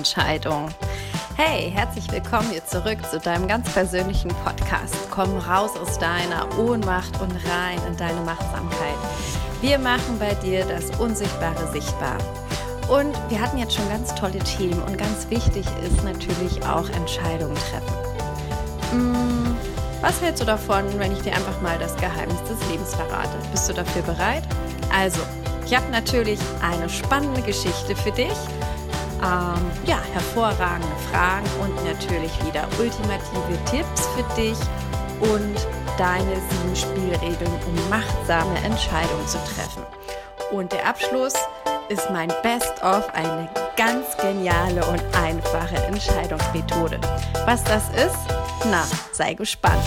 Entscheidung. Hey, herzlich willkommen hier zurück zu deinem ganz persönlichen Podcast. Komm raus aus deiner Ohnmacht und rein in deine Machtsamkeit. Wir machen bei dir das Unsichtbare sichtbar. Und wir hatten jetzt schon ganz tolle Themen und ganz wichtig ist natürlich auch Entscheidungen treffen. Hm, was hältst du davon, wenn ich dir einfach mal das Geheimnis des Lebens verrate? Bist du dafür bereit? Also, ich habe natürlich eine spannende Geschichte für dich. Ähm, ja, hervorragende Fragen und natürlich wieder ultimative Tipps für dich und deine sieben Spielregeln, um machtsame Entscheidungen zu treffen. Und der Abschluss ist mein Best-of, eine ganz geniale und einfache Entscheidungsmethode. Was das ist? Na, sei gespannt.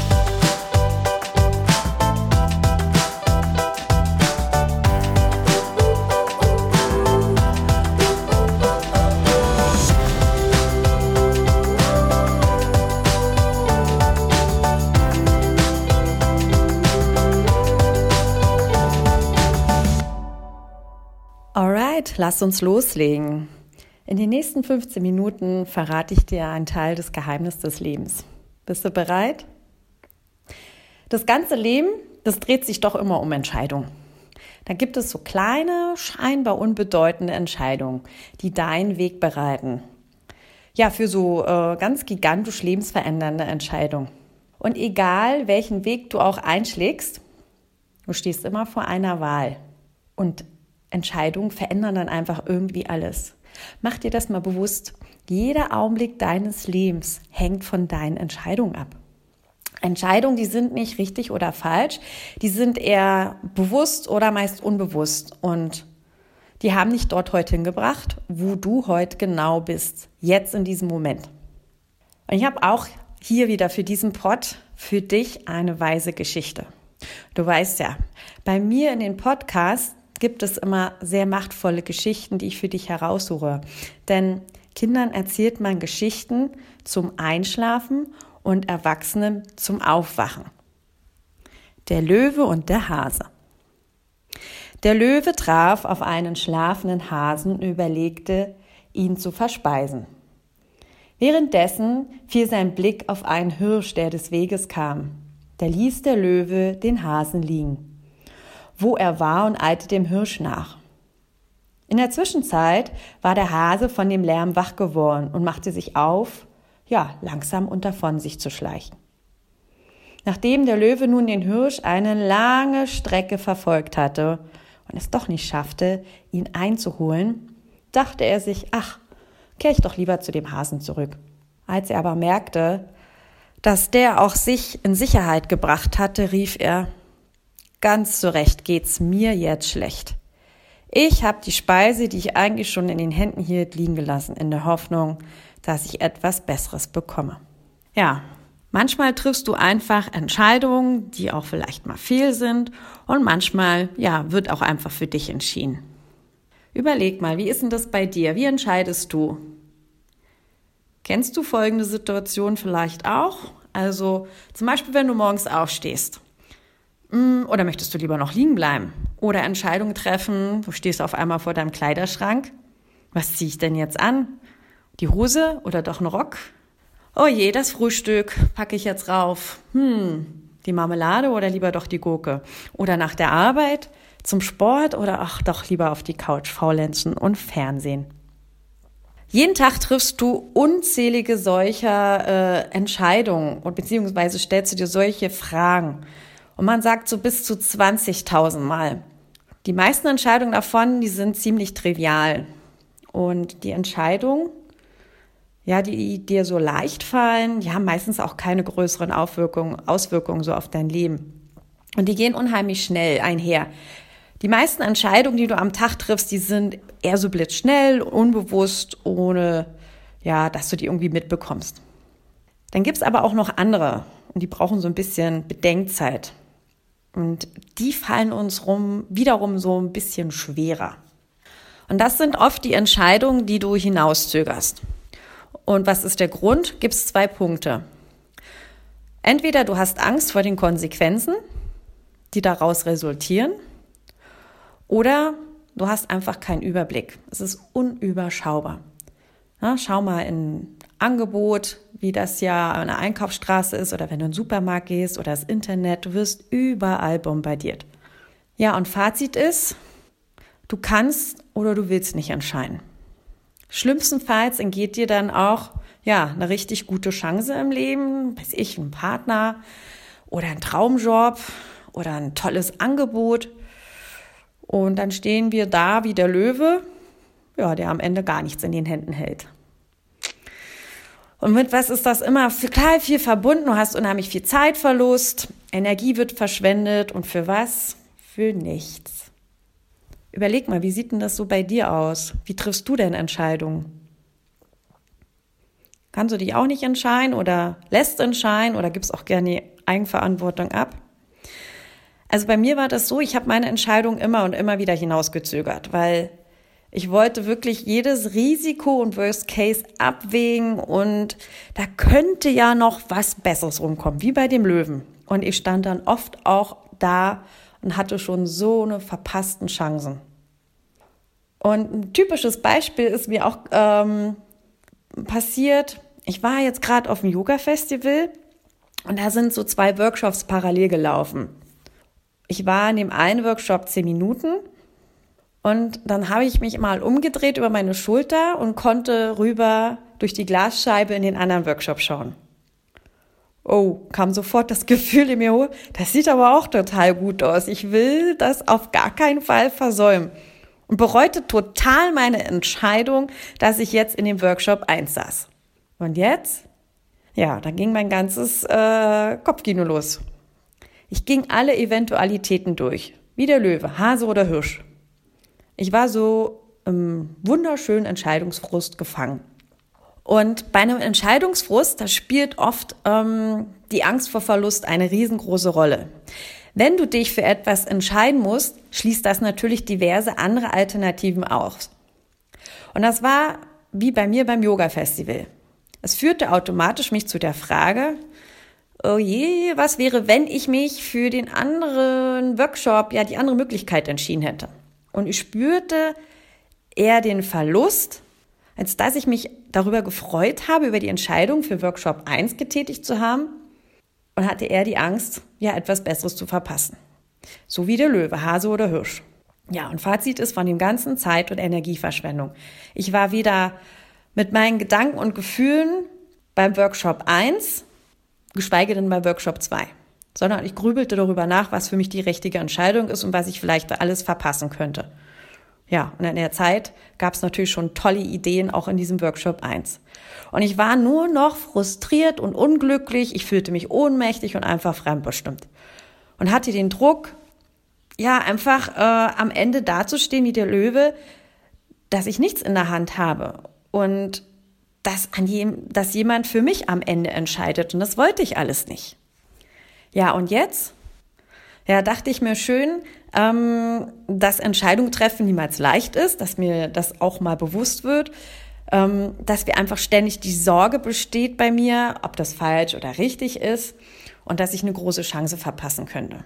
Lass uns loslegen. In den nächsten 15 Minuten verrate ich dir einen Teil des Geheimnisses des Lebens. Bist du bereit? Das ganze Leben, das dreht sich doch immer um Entscheidungen. Da gibt es so kleine, scheinbar unbedeutende Entscheidungen, die deinen Weg bereiten. Ja, für so äh, ganz gigantisch lebensverändernde Entscheidungen. Und egal, welchen Weg du auch einschlägst, du stehst immer vor einer Wahl. Und Entscheidungen verändern dann einfach irgendwie alles. Mach dir das mal bewusst. Jeder Augenblick deines Lebens hängt von deinen Entscheidungen ab. Entscheidungen, die sind nicht richtig oder falsch, die sind eher bewusst oder meist unbewusst und die haben dich dort heute hingebracht, wo du heute genau bist, jetzt in diesem Moment. Und ich habe auch hier wieder für diesen Pod für dich eine weise Geschichte. Du weißt ja, bei mir in den Podcasts gibt es immer sehr machtvolle Geschichten, die ich für dich heraussuche. Denn Kindern erzählt man Geschichten zum Einschlafen und Erwachsenen zum Aufwachen. Der Löwe und der Hase. Der Löwe traf auf einen schlafenden Hasen und überlegte, ihn zu verspeisen. Währenddessen fiel sein Blick auf einen Hirsch, der des Weges kam. Da ließ der Löwe den Hasen liegen wo er war und eilte dem Hirsch nach. In der Zwischenzeit war der Hase von dem Lärm wach geworden und machte sich auf, ja, langsam unter von sich zu schleichen. Nachdem der Löwe nun den Hirsch eine lange Strecke verfolgt hatte und es doch nicht schaffte, ihn einzuholen, dachte er sich, ach, kehr ich doch lieber zu dem Hasen zurück. Als er aber merkte, dass der auch sich in Sicherheit gebracht hatte, rief er, Ganz zu Recht geht's mir jetzt schlecht. Ich habe die Speise, die ich eigentlich schon in den Händen hielt, liegen gelassen, in der Hoffnung, dass ich etwas Besseres bekomme. Ja, manchmal triffst du einfach Entscheidungen, die auch vielleicht mal fehl sind und manchmal, ja, wird auch einfach für dich entschieden. Überleg mal, wie ist denn das bei dir? Wie entscheidest du? Kennst du folgende Situation vielleicht auch? Also zum Beispiel, wenn du morgens aufstehst oder möchtest du lieber noch liegen bleiben? Oder Entscheidungen treffen, du stehst auf einmal vor deinem Kleiderschrank. Was ziehe ich denn jetzt an? Die Hose oder doch einen Rock? Oh je, das Frühstück packe ich jetzt rauf. Hm, die Marmelade oder lieber doch die Gurke? Oder nach der Arbeit zum Sport oder ach doch lieber auf die Couch faulenzen und Fernsehen? Jeden Tag triffst du unzählige solcher äh, Entscheidungen und beziehungsweise stellst du dir solche Fragen. Und man sagt so bis zu 20.000 Mal. Die meisten Entscheidungen davon, die sind ziemlich trivial. Und die Entscheidungen, ja, die dir so leicht fallen, die haben meistens auch keine größeren Auswirkungen, Auswirkungen so auf dein Leben. Und die gehen unheimlich schnell einher. Die meisten Entscheidungen, die du am Tag triffst, die sind eher so blitzschnell, unbewusst, ohne, ja, dass du die irgendwie mitbekommst. Dann gibt's aber auch noch andere und die brauchen so ein bisschen Bedenkzeit. Und die fallen uns rum, wiederum so ein bisschen schwerer. Und das sind oft die Entscheidungen, die du hinauszögerst. Und was ist der Grund? Gibt es zwei Punkte. Entweder du hast Angst vor den Konsequenzen, die daraus resultieren, oder du hast einfach keinen Überblick. Es ist unüberschaubar. Na, schau mal in Angebot, wie das ja an der Einkaufsstraße ist oder wenn du in den Supermarkt gehst oder das Internet, du wirst überall bombardiert. Ja, und Fazit ist, du kannst oder du willst nicht entscheiden. Schlimmstenfalls entgeht dir dann auch ja, eine richtig gute Chance im Leben, weiß ich, ein Partner oder ein Traumjob oder ein tolles Angebot. Und dann stehen wir da wie der Löwe, ja, der am Ende gar nichts in den Händen hält. Und mit was ist das immer total viel verbunden? Du hast unheimlich viel Zeitverlust, Energie wird verschwendet und für was? Für nichts. Überleg mal, wie sieht denn das so bei dir aus? Wie triffst du denn Entscheidungen? Kannst du dich auch nicht entscheiden oder lässt entscheiden oder gibst auch gerne Eigenverantwortung ab? Also bei mir war das so, ich habe meine Entscheidung immer und immer wieder hinausgezögert, weil ich wollte wirklich jedes Risiko und Worst Case abwägen und da könnte ja noch was Besseres rumkommen, wie bei dem Löwen. Und ich stand dann oft auch da und hatte schon so eine verpassten Chancen. Und ein typisches Beispiel ist mir auch ähm, passiert, ich war jetzt gerade auf dem Yoga-Festival und da sind so zwei Workshops parallel gelaufen. Ich war in dem einen Workshop zehn Minuten und dann habe ich mich mal umgedreht über meine Schulter und konnte rüber durch die Glasscheibe in den anderen Workshop schauen. Oh, kam sofort das Gefühl in mir hoch, das sieht aber auch total gut aus. Ich will das auf gar keinen Fall versäumen. Und bereute total meine Entscheidung, dass ich jetzt in dem Workshop eins saß. Und jetzt? Ja, da ging mein ganzes äh, Kopfkino los. Ich ging alle Eventualitäten durch. Wie der Löwe, Hase oder Hirsch. Ich war so im wunderschönen Entscheidungsfrust gefangen. Und bei einem Entscheidungsfrust, da spielt oft ähm, die Angst vor Verlust eine riesengroße Rolle. Wenn du dich für etwas entscheiden musst, schließt das natürlich diverse andere Alternativen aus. Und das war wie bei mir beim Yoga-Festival. Es führte automatisch mich zu der Frage, oh je, was wäre, wenn ich mich für den anderen Workshop, ja, die andere Möglichkeit entschieden hätte? Und ich spürte eher den Verlust, als dass ich mich darüber gefreut habe, über die Entscheidung für Workshop 1 getätigt zu haben und hatte eher die Angst, ja, etwas Besseres zu verpassen. So wie der Löwe, Hase oder Hirsch. Ja, und Fazit ist von dem ganzen Zeit- und Energieverschwendung. Ich war weder mit meinen Gedanken und Gefühlen beim Workshop 1, geschweige denn bei Workshop 2, sondern ich grübelte darüber nach, was für mich die richtige Entscheidung ist und was ich vielleicht alles verpassen könnte. Ja, und in der Zeit gab es natürlich schon tolle Ideen auch in diesem Workshop 1. Und ich war nur noch frustriert und unglücklich, ich fühlte mich ohnmächtig und einfach fremdbestimmt. Und hatte den Druck, ja, einfach äh, am Ende dazustehen wie der Löwe, dass ich nichts in der Hand habe und dass, an jem, dass jemand für mich am Ende entscheidet. Und das wollte ich alles nicht. Ja, und jetzt? Ja, dachte ich mir schön, ähm, dass Entscheidung treffen niemals leicht ist, dass mir das auch mal bewusst wird, ähm, dass wir einfach ständig die Sorge besteht bei mir, ob das falsch oder richtig ist und dass ich eine große Chance verpassen könnte.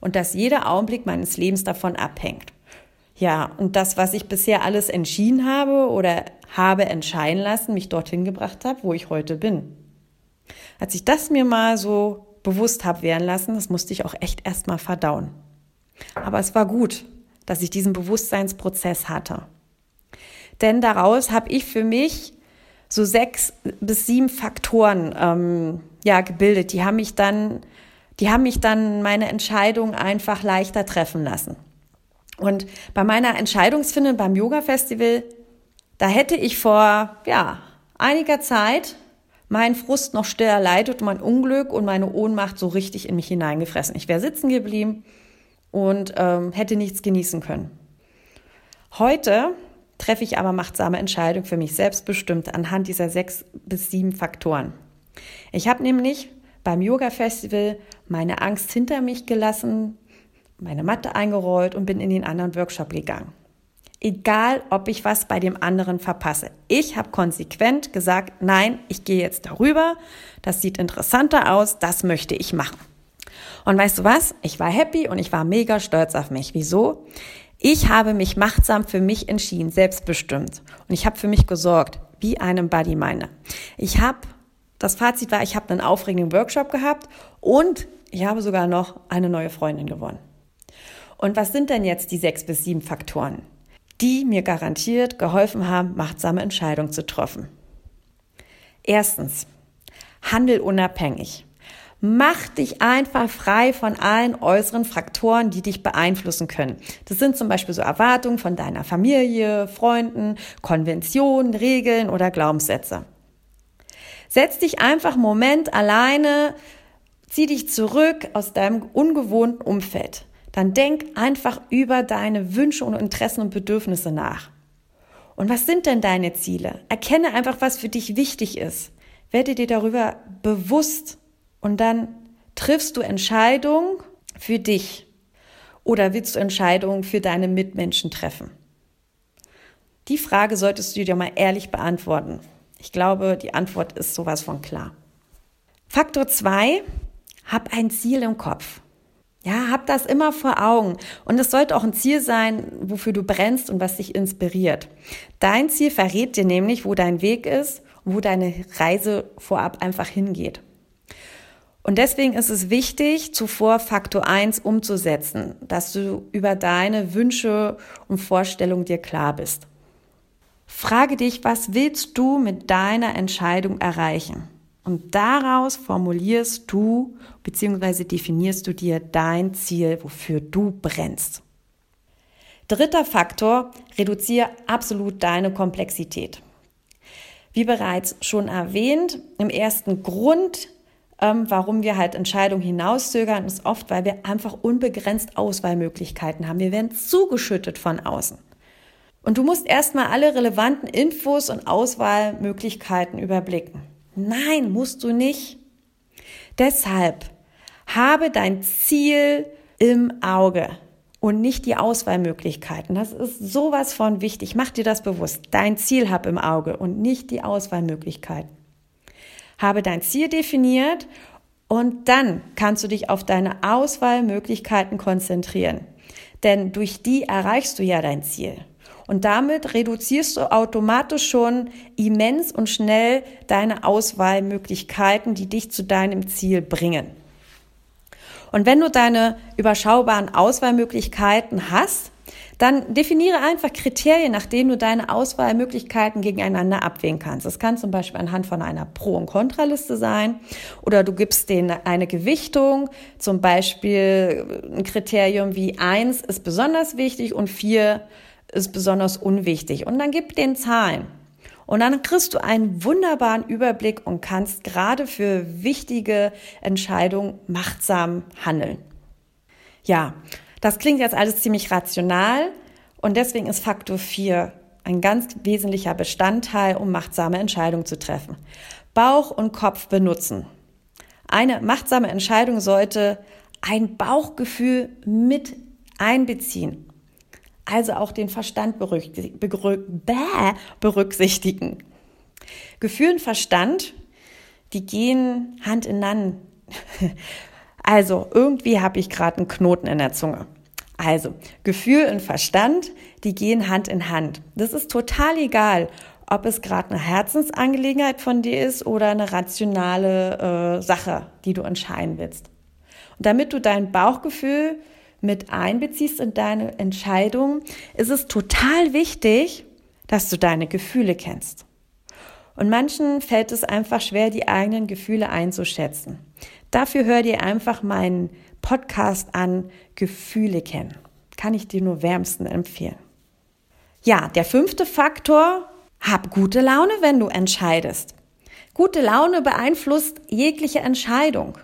Und dass jeder Augenblick meines Lebens davon abhängt. Ja, und das, was ich bisher alles entschieden habe oder habe entscheiden lassen, mich dorthin gebracht habe, wo ich heute bin. Als ich das mir mal so bewusst habe werden lassen, das musste ich auch echt erst mal verdauen. Aber es war gut, dass ich diesen Bewusstseinsprozess hatte. Denn daraus habe ich für mich so sechs bis sieben Faktoren ähm, ja gebildet. Die haben mich dann, die haben mich dann meine Entscheidung einfach leichter treffen lassen. Und bei meiner Entscheidungsfindung beim Yoga Festival, da hätte ich vor ja einiger Zeit meinen Frust noch still erleidet mein Unglück und meine Ohnmacht so richtig in mich hineingefressen. Ich wäre sitzen geblieben und ähm, hätte nichts genießen können. Heute treffe ich aber machtsame Entscheidungen für mich selbstbestimmt anhand dieser sechs bis sieben Faktoren. Ich habe nämlich beim Yoga Festival meine Angst hinter mich gelassen, meine Matte eingerollt und bin in den anderen Workshop gegangen. Egal, ob ich was bei dem anderen verpasse. Ich habe konsequent gesagt, nein, ich gehe jetzt darüber, das sieht interessanter aus, das möchte ich machen. Und weißt du was? Ich war happy und ich war mega stolz auf mich. Wieso? Ich habe mich machtsam für mich entschieden, selbstbestimmt. Und ich habe für mich gesorgt. wie einem Bodyminder. Ich habe, das Fazit war, ich habe einen aufregenden Workshop gehabt und ich habe sogar noch eine neue Freundin gewonnen. Und was sind denn jetzt die sechs bis sieben Faktoren, die mir garantiert geholfen haben, machtsame Entscheidungen zu treffen? Erstens, handel unabhängig. Mach dich einfach frei von allen äußeren Faktoren, die dich beeinflussen können. Das sind zum Beispiel so Erwartungen von deiner Familie, Freunden, Konventionen, Regeln oder Glaubenssätze. Setz dich einfach einen Moment alleine, zieh dich zurück aus deinem ungewohnten Umfeld. Dann denk einfach über deine Wünsche und Interessen und Bedürfnisse nach. Und was sind denn deine Ziele? Erkenne einfach, was für dich wichtig ist. Werde dir darüber bewusst und dann triffst du Entscheidungen für dich oder willst du Entscheidungen für deine Mitmenschen treffen? Die Frage solltest du dir mal ehrlich beantworten. Ich glaube, die Antwort ist sowas von klar. Faktor zwei: hab ein Ziel im Kopf. Ja, hab das immer vor Augen. Und es sollte auch ein Ziel sein, wofür du brennst und was dich inspiriert. Dein Ziel verrät dir nämlich, wo dein Weg ist und wo deine Reise vorab einfach hingeht. Und deswegen ist es wichtig, zuvor Faktor 1 umzusetzen, dass du über deine Wünsche und Vorstellungen dir klar bist. Frage dich, was willst du mit deiner Entscheidung erreichen? Und daraus formulierst du bzw. definierst du dir dein Ziel, wofür du brennst. Dritter Faktor, reduziere absolut deine Komplexität. Wie bereits schon erwähnt, im ersten Grund ähm, warum wir halt Entscheidungen hinauszögern, ist oft, weil wir einfach unbegrenzt Auswahlmöglichkeiten haben. Wir werden zugeschüttet von außen. Und du musst erstmal alle relevanten Infos und Auswahlmöglichkeiten überblicken. Nein, musst du nicht. Deshalb habe dein Ziel im Auge und nicht die Auswahlmöglichkeiten. Das ist sowas von wichtig. Mach dir das bewusst. Dein Ziel hab im Auge und nicht die Auswahlmöglichkeiten habe dein Ziel definiert und dann kannst du dich auf deine Auswahlmöglichkeiten konzentrieren. Denn durch die erreichst du ja dein Ziel. Und damit reduzierst du automatisch schon immens und schnell deine Auswahlmöglichkeiten, die dich zu deinem Ziel bringen. Und wenn du deine überschaubaren Auswahlmöglichkeiten hast, dann definiere einfach Kriterien, nach denen du deine Auswahlmöglichkeiten gegeneinander abwägen kannst. Das kann zum Beispiel anhand von einer Pro- und Kontraliste sein oder du gibst denen eine Gewichtung, zum Beispiel ein Kriterium wie eins ist besonders wichtig und vier ist besonders unwichtig. Und dann gib den Zahlen. Und dann kriegst du einen wunderbaren Überblick und kannst gerade für wichtige Entscheidungen machtsam handeln. Ja, das klingt jetzt alles ziemlich rational und deswegen ist Faktor 4 ein ganz wesentlicher Bestandteil, um machtsame Entscheidungen zu treffen. Bauch und Kopf benutzen. Eine machtsame Entscheidung sollte ein Bauchgefühl mit einbeziehen. Also auch den Verstand berücksichtigen. Gefühl und Verstand, die gehen Hand in Hand. Also, irgendwie habe ich gerade einen Knoten in der Zunge. Also, Gefühl und Verstand, die gehen Hand in Hand. Das ist total egal, ob es gerade eine Herzensangelegenheit von dir ist oder eine rationale äh, Sache, die du entscheiden willst. Und damit du dein Bauchgefühl mit einbeziehst in deine Entscheidung, ist es total wichtig, dass du deine Gefühle kennst. Und manchen fällt es einfach schwer, die eigenen Gefühle einzuschätzen. Dafür hör dir einfach meinen Podcast an, Gefühle kennen. Kann ich dir nur wärmsten empfehlen. Ja, der fünfte Faktor, hab gute Laune, wenn du entscheidest. Gute Laune beeinflusst jegliche Entscheidung.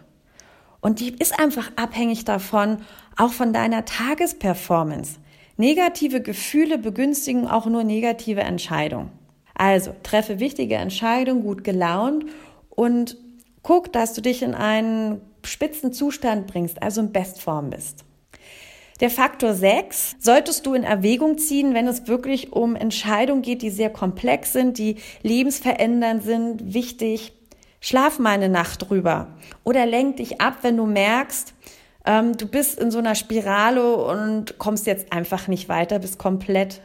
Und die ist einfach abhängig davon, auch von deiner Tagesperformance. Negative Gefühle begünstigen auch nur negative Entscheidungen. Also treffe wichtige Entscheidungen gut gelaunt und Guck, dass du dich in einen spitzen Zustand bringst, also in Bestform bist. Der Faktor 6 solltest du in Erwägung ziehen, wenn es wirklich um Entscheidungen geht, die sehr komplex sind, die lebensverändernd sind, wichtig. Schlaf mal eine Nacht drüber oder lenk dich ab, wenn du merkst, ähm, du bist in so einer Spirale und kommst jetzt einfach nicht weiter, bist komplett,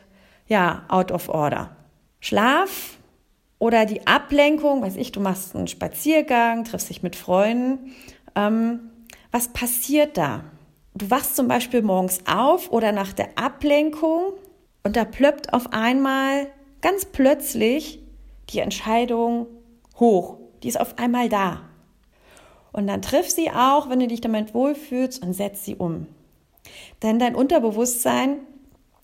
ja, out of order. Schlaf Oder die Ablenkung, weiß ich, du machst einen Spaziergang, triffst dich mit Freunden. Ähm, was passiert da? Du wachst zum Beispiel morgens auf oder nach der Ablenkung und da plöppt auf einmal ganz plötzlich die Entscheidung hoch. Die ist auf einmal da. Und dann triff sie auch, wenn du dich damit wohlfühlst und setz sie um. Denn dein Unterbewusstsein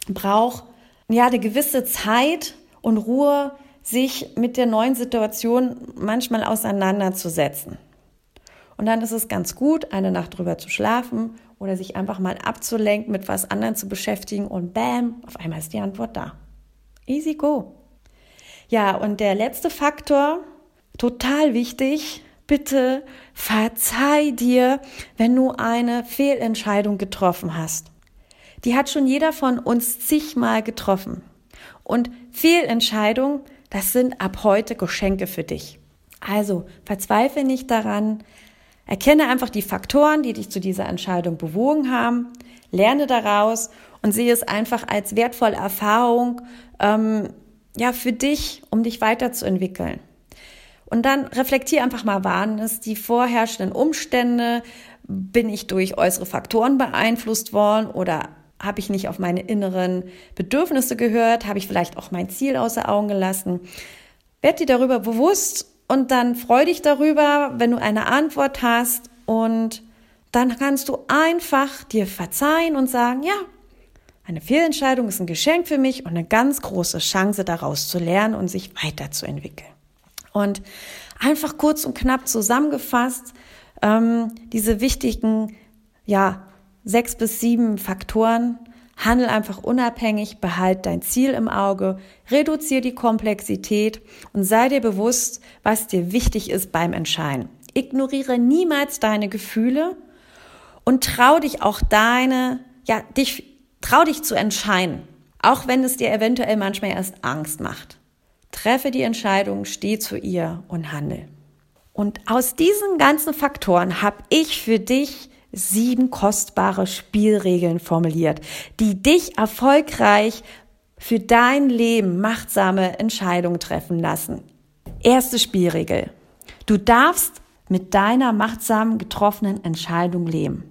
braucht ja eine gewisse Zeit und Ruhe, sich mit der neuen Situation manchmal auseinanderzusetzen. Und dann ist es ganz gut, eine Nacht drüber zu schlafen oder sich einfach mal abzulenken, mit was anderem zu beschäftigen und bam, auf einmal ist die Antwort da. Easy go. Ja, und der letzte Faktor, total wichtig, bitte verzeih dir, wenn du eine Fehlentscheidung getroffen hast. Die hat schon jeder von uns zigmal getroffen. Und Fehlentscheidungen, das sind ab heute Geschenke für dich. Also verzweifle nicht daran, erkenne einfach die Faktoren, die dich zu dieser Entscheidung bewogen haben, lerne daraus und sehe es einfach als wertvolle Erfahrung, ähm, ja, für dich, um dich weiterzuentwickeln. Und dann reflektiere einfach mal, waren es die vorherrschenden Umstände? Bin ich durch äußere Faktoren beeinflusst worden oder habe ich nicht auf meine inneren Bedürfnisse gehört? Habe ich vielleicht auch mein Ziel außer Augen gelassen? Werd dir darüber bewusst und dann freu dich darüber, wenn du eine Antwort hast und dann kannst du einfach dir verzeihen und sagen, ja, eine Fehlentscheidung ist ein Geschenk für mich und eine ganz große Chance daraus zu lernen und sich weiterzuentwickeln. Und einfach kurz und knapp zusammengefasst, ähm, diese wichtigen, ja, sechs bis sieben Faktoren. Handel einfach unabhängig, behalt dein Ziel im Auge, reduziere die Komplexität und sei dir bewusst, was dir wichtig ist beim Entscheiden. Ignoriere niemals deine Gefühle und trau dich auch deine, ja, dich, trau dich zu entscheiden. Auch wenn es dir eventuell manchmal erst Angst macht. Treffe die Entscheidung, steh zu ihr und handel. Und aus diesen ganzen Faktoren habe ich für dich sieben kostbare Spielregeln formuliert, die dich erfolgreich für dein Leben machtsame Entscheidungen treffen lassen. Erste Spielregel. Du darfst mit deiner machtsamen getroffenen Entscheidung leben,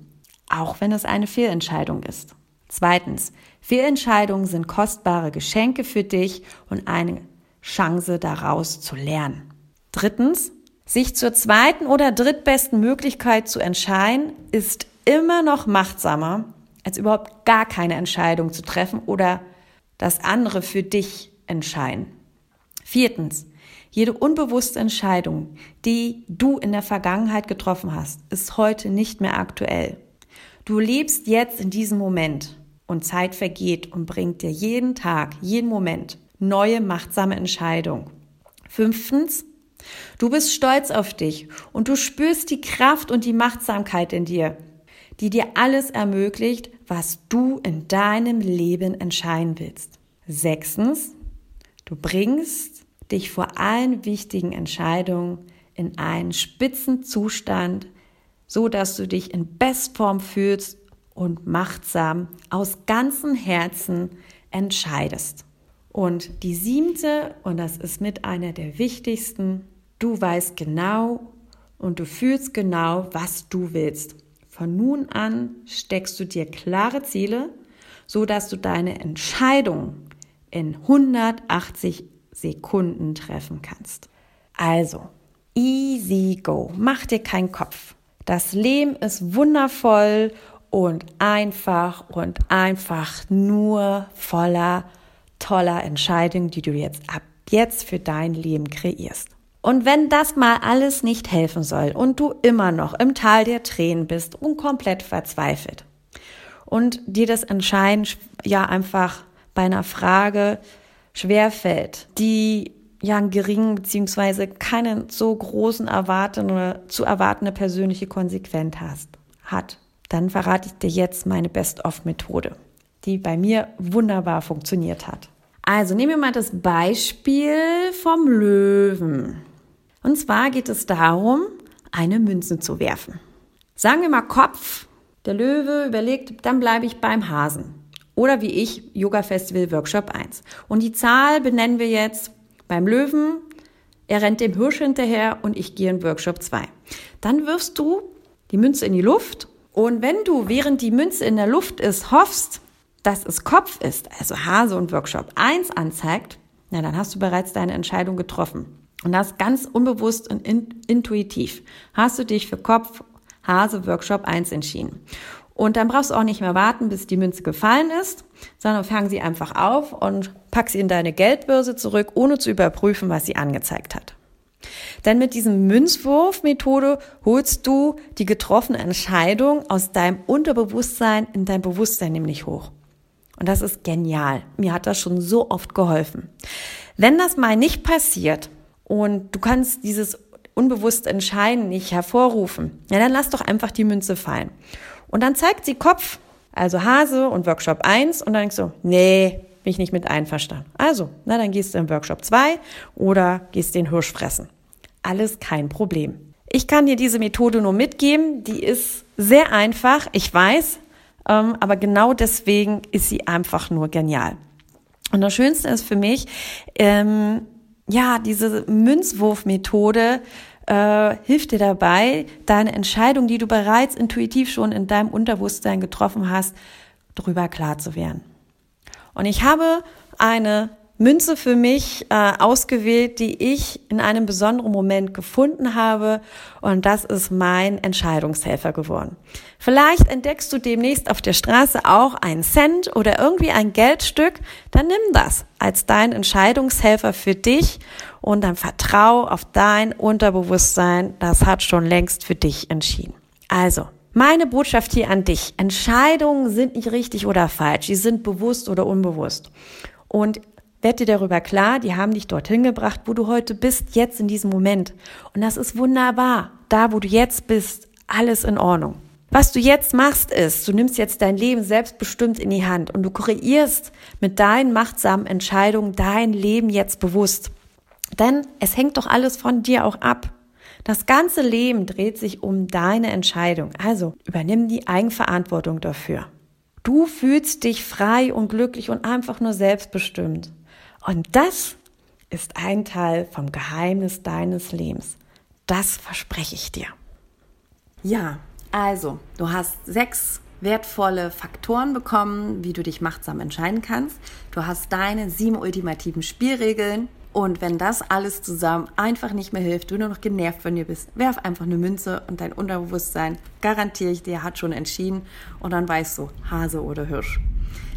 auch wenn es eine Fehlentscheidung ist. Zweitens, Fehlentscheidungen sind kostbare Geschenke für dich und eine Chance daraus zu lernen. Drittens, sich zur zweiten oder drittbesten Möglichkeit zu entscheiden, ist immer noch machtsamer, als überhaupt gar keine Entscheidung zu treffen oder das andere für dich entscheiden. Viertens, jede unbewusste Entscheidung, die du in der Vergangenheit getroffen hast, ist heute nicht mehr aktuell. Du lebst jetzt in diesem Moment und Zeit vergeht und bringt dir jeden Tag, jeden Moment neue machtsame Entscheidungen. Fünftens, Du bist stolz auf dich und du spürst die Kraft und die Machtsamkeit in dir, die dir alles ermöglicht, was du in deinem Leben entscheiden willst. Sechstens, du bringst dich vor allen wichtigen Entscheidungen in einen Spitzenzustand, so dass du dich in Bestform fühlst und machtsam aus ganzem Herzen entscheidest. Und die siebte, und das ist mit einer der wichtigsten, Du weißt genau und du fühlst genau, was du willst. Von nun an steckst du dir klare Ziele, so dass du deine Entscheidung in 180 Sekunden treffen kannst. Also, easy go. Mach dir keinen Kopf. Das Leben ist wundervoll und einfach und einfach nur voller toller Entscheidungen, die du jetzt ab jetzt für dein Leben kreierst. Und wenn das mal alles nicht helfen soll und du immer noch im Tal der Tränen bist und komplett verzweifelt und dir das Entscheiden ja einfach bei einer Frage schwerfällt, die ja einen geringen beziehungsweise keinen so großen erwartende, zu erwartende persönliche Konsequenz hast, hat, dann verrate ich dir jetzt meine Best-of-Methode, die bei mir wunderbar funktioniert hat. Also nehmen wir mal das Beispiel vom Löwen. Und zwar geht es darum, eine Münze zu werfen. Sagen wir mal Kopf, der Löwe überlegt, dann bleibe ich beim Hasen. Oder wie ich, Yoga Festival Workshop 1. Und die Zahl benennen wir jetzt beim Löwen er rennt dem Hirsch hinterher und ich gehe in Workshop 2. Dann wirfst du die Münze in die Luft und wenn du, während die Münze in der Luft ist, hoffst, dass es Kopf ist, also Hase und Workshop 1 anzeigt, na, dann hast du bereits deine Entscheidung getroffen. Und das ganz unbewusst und in, intuitiv. Hast du dich für Kopf Hase Workshop 1 entschieden. Und dann brauchst du auch nicht mehr warten, bis die Münze gefallen ist, sondern fang sie einfach auf und pack sie in deine Geldbörse zurück, ohne zu überprüfen, was sie angezeigt hat. Denn mit diesem Münzwurfmethode holst du die getroffene Entscheidung aus deinem Unterbewusstsein in dein Bewusstsein nämlich hoch. Und das ist genial. Mir hat das schon so oft geholfen. Wenn das mal nicht passiert und du kannst dieses unbewusste Entscheiden nicht hervorrufen, ja, dann lass doch einfach die Münze fallen. Und dann zeigt sie Kopf, also Hase und Workshop 1 und dann denkst du, nee, bin ich nicht mit einverstanden. Also, na, dann gehst du in Workshop 2 oder gehst den Hirsch fressen. Alles kein Problem. Ich kann dir diese Methode nur mitgeben. Die ist sehr einfach, ich weiß, aber genau deswegen ist sie einfach nur genial. Und das Schönste ist für mich, ähm, ja, diese Münzwurfmethode äh, hilft dir dabei, deine Entscheidung, die du bereits intuitiv schon in deinem Unterbewusstsein getroffen hast, darüber klar zu werden. Und ich habe eine Münze für mich äh, ausgewählt, die ich in einem besonderen Moment gefunden habe. Und das ist mein Entscheidungshelfer geworden. Vielleicht entdeckst du demnächst auf der Straße auch einen Cent oder irgendwie ein Geldstück. Dann nimm das als dein Entscheidungshelfer für dich und dann vertrau auf dein Unterbewusstsein. Das hat schon längst für dich entschieden. Also, meine Botschaft hier an dich. Entscheidungen sind nicht richtig oder falsch. Sie sind bewusst oder unbewusst. Und werd dir darüber klar, die haben dich dorthin gebracht, wo du heute bist, jetzt in diesem Moment. Und das ist wunderbar. Da, wo du jetzt bist, alles in Ordnung. Was du jetzt machst, ist, du nimmst jetzt dein Leben selbstbestimmt in die Hand und du kreierst mit deinen machtsamen Entscheidungen dein Leben jetzt bewusst. Denn es hängt doch alles von dir auch ab. Das ganze Leben dreht sich um deine Entscheidung. Also übernimm die Eigenverantwortung dafür. Du fühlst dich frei und glücklich und einfach nur selbstbestimmt. Und das ist ein Teil vom Geheimnis deines Lebens. Das verspreche ich dir. Ja, also, du hast sechs wertvolle Faktoren bekommen, wie du dich machtsam entscheiden kannst. Du hast deine sieben ultimativen Spielregeln, und wenn das alles zusammen einfach nicht mehr hilft, du nur noch genervt von dir bist, werf einfach eine Münze und dein Unterbewusstsein, garantiere ich dir, hat schon entschieden und dann weißt du, Hase oder Hirsch.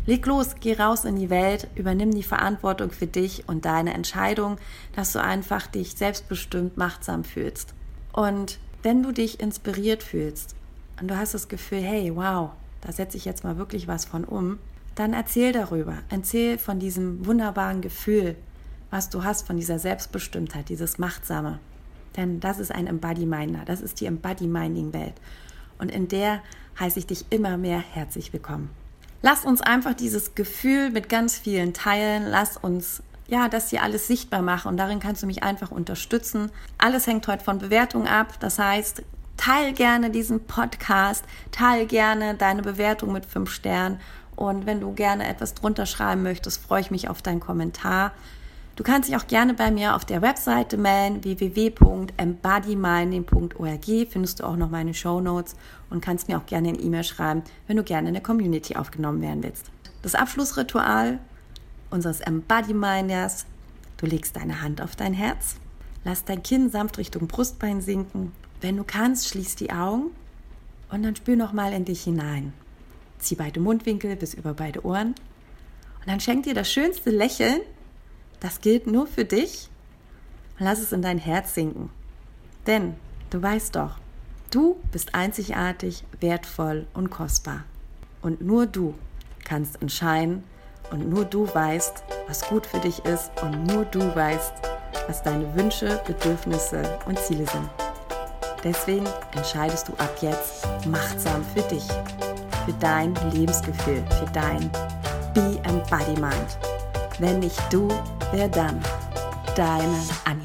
Leg los, geh raus in die Welt, übernimm die Verantwortung für dich und deine Entscheidung, dass du einfach dich selbstbestimmt machtsam fühlst. Und wenn du dich inspiriert fühlst und du hast das Gefühl, hey, wow, da setze ich jetzt mal wirklich was von um, dann erzähl darüber. Erzähl von diesem wunderbaren Gefühl, was du hast von dieser Selbstbestimmtheit, dieses Machtsame. Denn das ist ein Embody-Minder, das ist die Embody-Minding-Welt. Und in der heiße ich dich immer mehr herzlich willkommen. Lass uns einfach dieses Gefühl mit ganz vielen teilen. Lass uns ja, das hier alles sichtbar machen und darin kannst du mich einfach unterstützen. Alles hängt heute von Bewertung ab. Das heißt, teil gerne diesen Podcast, teil gerne deine Bewertung mit fünf Sternen und wenn du gerne etwas drunter schreiben möchtest, freue ich mich auf deinen Kommentar. Du kannst dich auch gerne bei mir auf der Webseite melden, www.embodyminding.org, findest du auch noch meine Show Notes und kannst mir auch gerne eine E-Mail schreiben, wenn du gerne in der Community aufgenommen werden willst. Das Abschlussritual unseres Embodyminders, du legst deine Hand auf dein Herz, lass dein Kinn sanft Richtung Brustbein sinken. Wenn du kannst, schließ die Augen und dann spür nochmal in dich hinein. Zieh beide Mundwinkel bis über beide Ohren und dann schenk dir das schönste Lächeln, das gilt nur für dich. Lass es in dein Herz sinken. Denn du weißt doch, du bist einzigartig, wertvoll und kostbar. Und nur du kannst entscheiden und nur du weißt, was gut für dich ist und nur du weißt, was deine Wünsche, Bedürfnisse und Ziele sind. Deswegen entscheidest du ab jetzt machtsam für dich, für dein Lebensgefühl, für dein Be Embodiment. Wenn nicht du, wer dann? Deine Anna.